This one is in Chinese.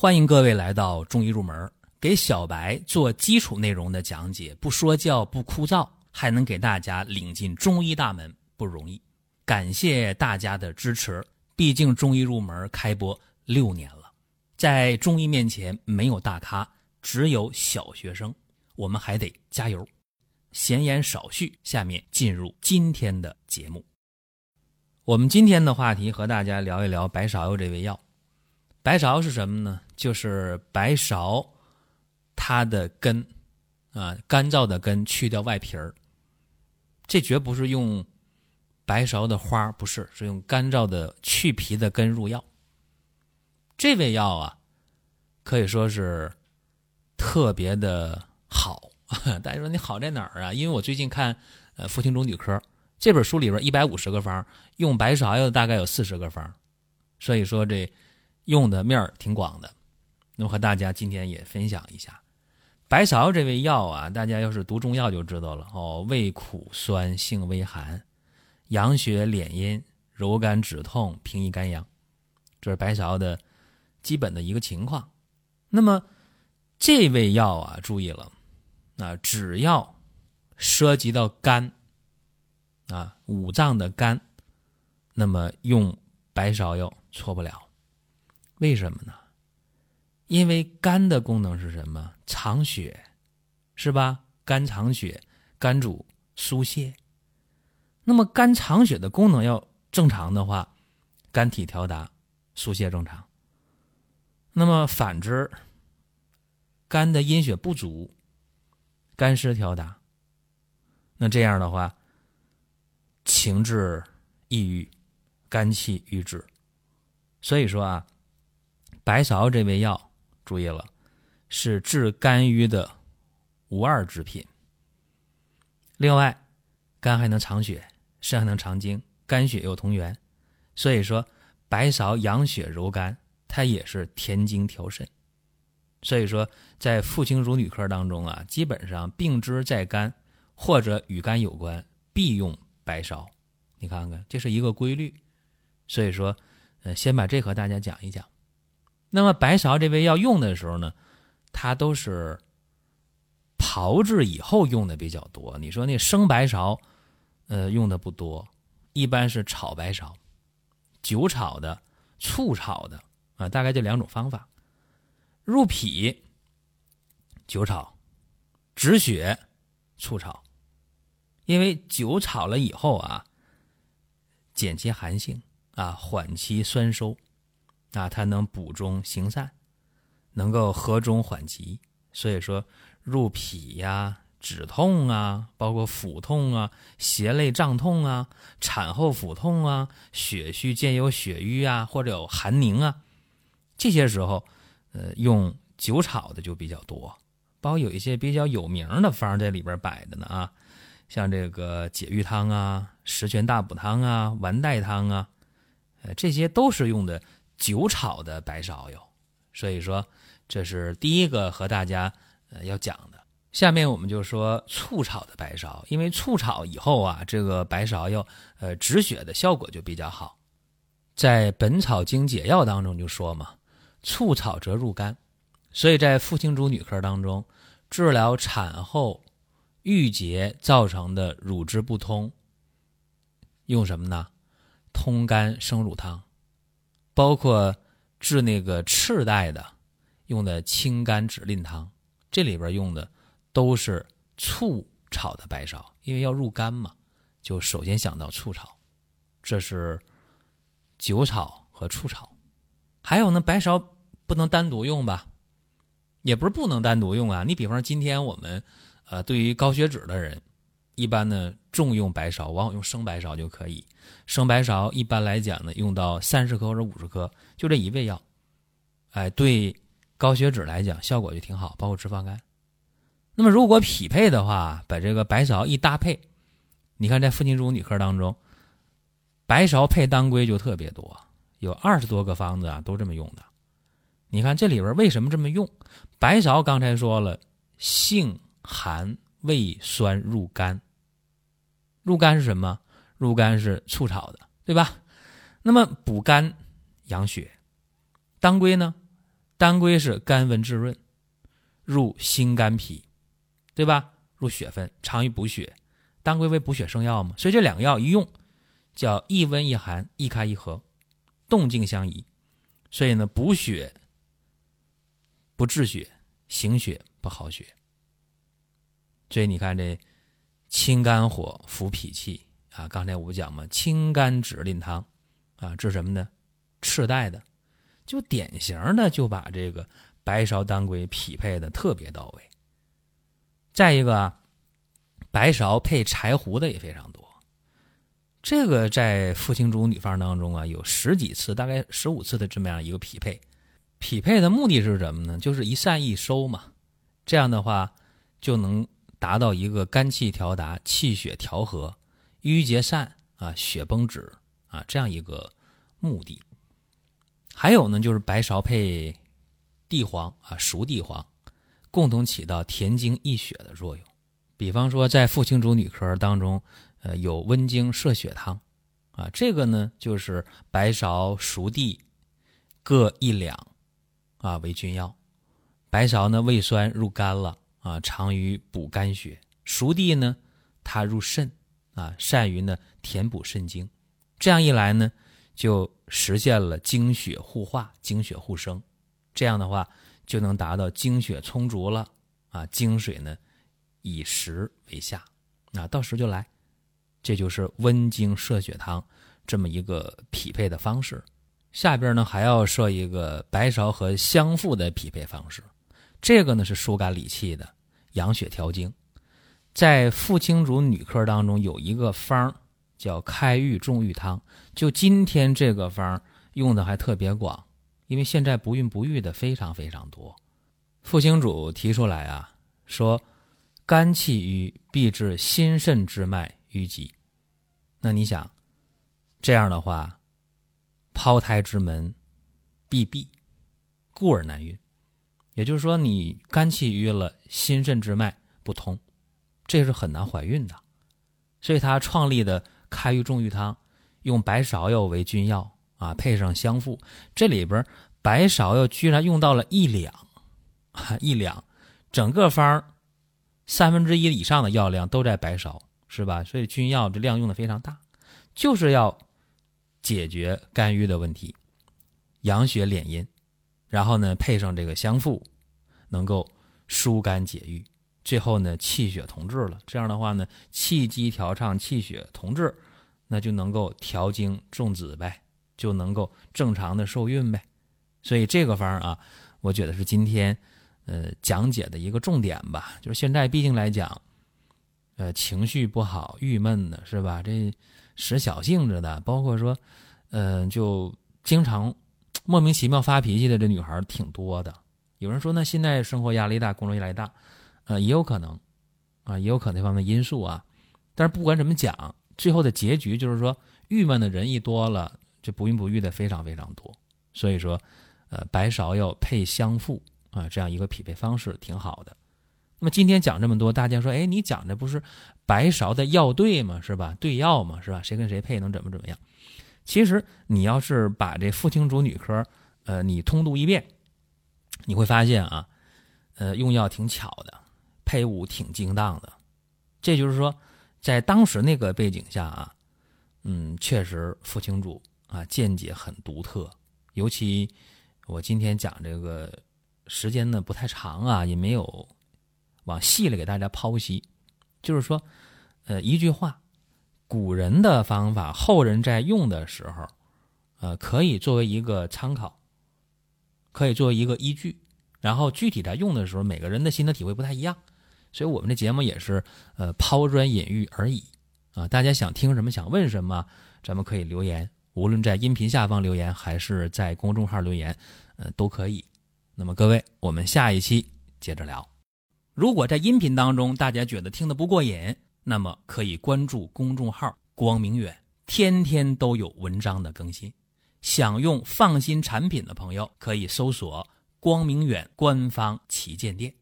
欢迎各位来到中医入门，给小白做基础内容的讲解，不说教，不枯燥，还能给大家领进中医大门，不容易。感谢大家的支持，毕竟中医入门开播六年了，在中医面前没有大咖，只有小学生，我们还得加油。闲言少叙，下面进入今天的节目。我们今天的话题和大家聊一聊白芍药这味药。白芍是什么呢？就是白芍，它的根，啊，干燥的根，去掉外皮儿。这绝不是用白芍的花，不是，是用干燥的去皮的根入药。这味药啊，可以说是特别的好。大家说你好在哪儿啊？因为我最近看呃《妇青中女科》这本书里边一百五十个方，用白芍药大概有四十个方，所以说这。用的面儿挺广的，那么和大家今天也分享一下，白芍这味药啊，大家要是读中药就知道了。哦，味苦酸，性微寒，养血敛阴，柔肝止痛，平抑肝阳，这是白芍的基本的一个情况。那么这味药啊，注意了，啊，只要涉及到肝啊，五脏的肝，那么用白芍药错不了。为什么呢？因为肝的功能是什么？藏血，是吧？肝藏血，肝主疏泄。那么肝藏血的功能要正常的话，肝体调达，疏泄正常。那么反之，肝的阴血不足，肝湿调达，那这样的话，情志抑郁，肝气郁滞。所以说啊。白芍这味药，注意了，是治肝郁的无二之品。另外，肝还能藏血，肾还能藏精，肝血又同源，所以说白芍养血柔肝，它也是填精调肾。所以说，在妇青乳女科当中啊，基本上病之在肝或者与肝有关，必用白芍。你看看，这是一个规律。所以说，呃，先把这和大家讲一讲。那么白芍这味药用的时候呢，它都是炮制以后用的比较多。你说那生白芍，呃，用的不多，一般是炒白芍，酒炒的、醋炒的啊，大概就两种方法。入脾，酒炒；止血，醋炒。因为酒炒了以后啊，减其寒性啊，缓其酸收。啊，它能补中行散，能够和中缓急，所以说入脾呀、止痛啊，包括腹痛啊、胁肋胀痛啊、产后腹痛啊、血虚兼有血瘀啊，或者有寒凝啊，这些时候，呃，用酒炒的就比较多，包括有一些比较有名的方在里边摆着呢啊，像这个解郁汤啊、十全大补汤啊、丸带汤啊，呃，这些都是用的。酒炒的白芍药，所以说这是第一个和大家呃要讲的。下面我们就说醋炒的白芍，因为醋炒以后啊，这个白芍药呃止血的效果就比较好。在《本草经解药》当中就说嘛，醋炒则入肝，所以在妇青主女科当中，治疗产后郁结造成的乳汁不通，用什么呢？通肝生乳汤。包括治那个赤带的，用的清肝止淋汤，这里边用的都是醋炒的白芍，因为要入肝嘛，就首先想到醋炒。这是酒炒和醋炒。还有呢，白芍不能单独用吧？也不是不能单独用啊。你比方今天我们，呃，对于高血脂的人。一般呢，重用白芍，往往用生白芍就可以。生白芍一般来讲呢，用到三十克或者五十克，就这一味药，哎，对高血脂来讲效果就挺好，包括脂肪肝。那么如果匹配的话，把这个白芍一搭配，你看在妇青主女科当中，白芍配当归就特别多，有二十多个方子啊，都这么用的。你看这里边为什么这么用？白芍刚才说了，性寒，胃酸，入肝。入肝是什么？入肝是醋炒的，对吧？那么补肝养血，当归呢？当归是甘温滋润，入心肝脾，对吧？入血分，常于补血。当归为补血生药嘛，所以这两个药一用，叫一温一寒，一开一合，动静相宜。所以呢，补血不治血，行血不好血。所以你看这清肝火，扶脾气啊。刚才我不讲嘛，清肝止淋汤啊，治什么呢？赤带的，就典型的就把这个白芍、当归匹配的特别到位。再一个，白芍配柴胡的也非常多。这个在傅青竹女方当中啊，有十几次，大概十五次的这么样一个匹配。匹配的目的是什么呢？就是一散一收嘛。这样的话，就能达到一个肝气调达、气血调和、瘀结散啊、血崩止啊这样一个目的。还有呢，就是白芍配地黄啊，熟地黄，共同起到填精益血的作用。比方说，在妇青竹女科当中。呃，有温经摄血汤，啊，这个呢就是白芍、熟地各一两，啊为君药。白芍呢胃酸入肝了，啊常于补肝血；熟地呢它入肾，啊善于呢填补肾精。这样一来呢，就实现了精血互化、精血互生。这样的话就能达到精血充足了，啊精水呢以实为下，啊到时就来。这就是温经摄血汤这么一个匹配的方式。下边呢还要设一个白芍和香附的匹配方式。这个呢是疏肝理气的，养血调经。在傅青竹女科当中有一个方叫开郁重郁汤，就今天这个方用的还特别广，因为现在不孕不育的非常非常多。傅青主提出来啊，说肝气郁必致心肾之脉。淤积，那你想，这样的话，胞胎之门必闭，故而难孕。也就是说，你肝气郁了，心肾之脉不通，这是很难怀孕的。所以他创立的开郁重郁汤，用白芍药为君药啊，配上香附，这里边白芍药居然用到了一两，一两，整个方三分之一以上的药量都在白芍。是吧？所以君药这量用的非常大，就是要解决肝郁的问题，养血敛阴，然后呢配上这个香附，能够疏肝解郁，最后呢气血同治了。这样的话呢，气机调畅，气血同治，那就能够调经重子呗，就能够正常的受孕呗。所以这个方啊，我觉得是今天呃讲解的一个重点吧。就是现在毕竟来讲。呃，情绪不好、郁闷的是吧？这使小性子的，包括说，嗯，就经常莫名其妙发脾气的这女孩挺多的。有人说，那现在生活压力大，工作压力大，呃，也有可能，啊，也有可能那方面因素啊。但是不管怎么讲，最后的结局就是说，郁闷的人一多了，这不孕不育的非常非常多。所以说，呃，白芍药配香附啊，这样一个匹配方式挺好的。那么今天讲这么多，大家说，哎，你讲的不是白芍的药对吗？是吧？对药嘛，是吧？谁跟谁配能怎么怎么样？其实你要是把这傅青竹女科，呃，你通读一遍，你会发现啊，呃，用药挺巧的，配伍挺精当的。这就是说，在当时那个背景下啊，嗯，确实傅青主啊见解很独特。尤其我今天讲这个时间呢不太长啊，也没有。往细了给大家剖析，就是说，呃，一句话，古人的方法，后人在用的时候，呃，可以作为一个参考，可以作为一个依据。然后具体在用的时候，每个人的心得体会不太一样，所以我们的节目也是呃抛砖引玉而已啊。大家想听什么，想问什么，咱们可以留言，无论在音频下方留言，还是在公众号留言，呃，都可以。那么各位，我们下一期接着聊。如果在音频当中大家觉得听得不过瘾，那么可以关注公众号“光明远”，天天都有文章的更新。想用放心产品的朋友，可以搜索“光明远”官方旗舰店。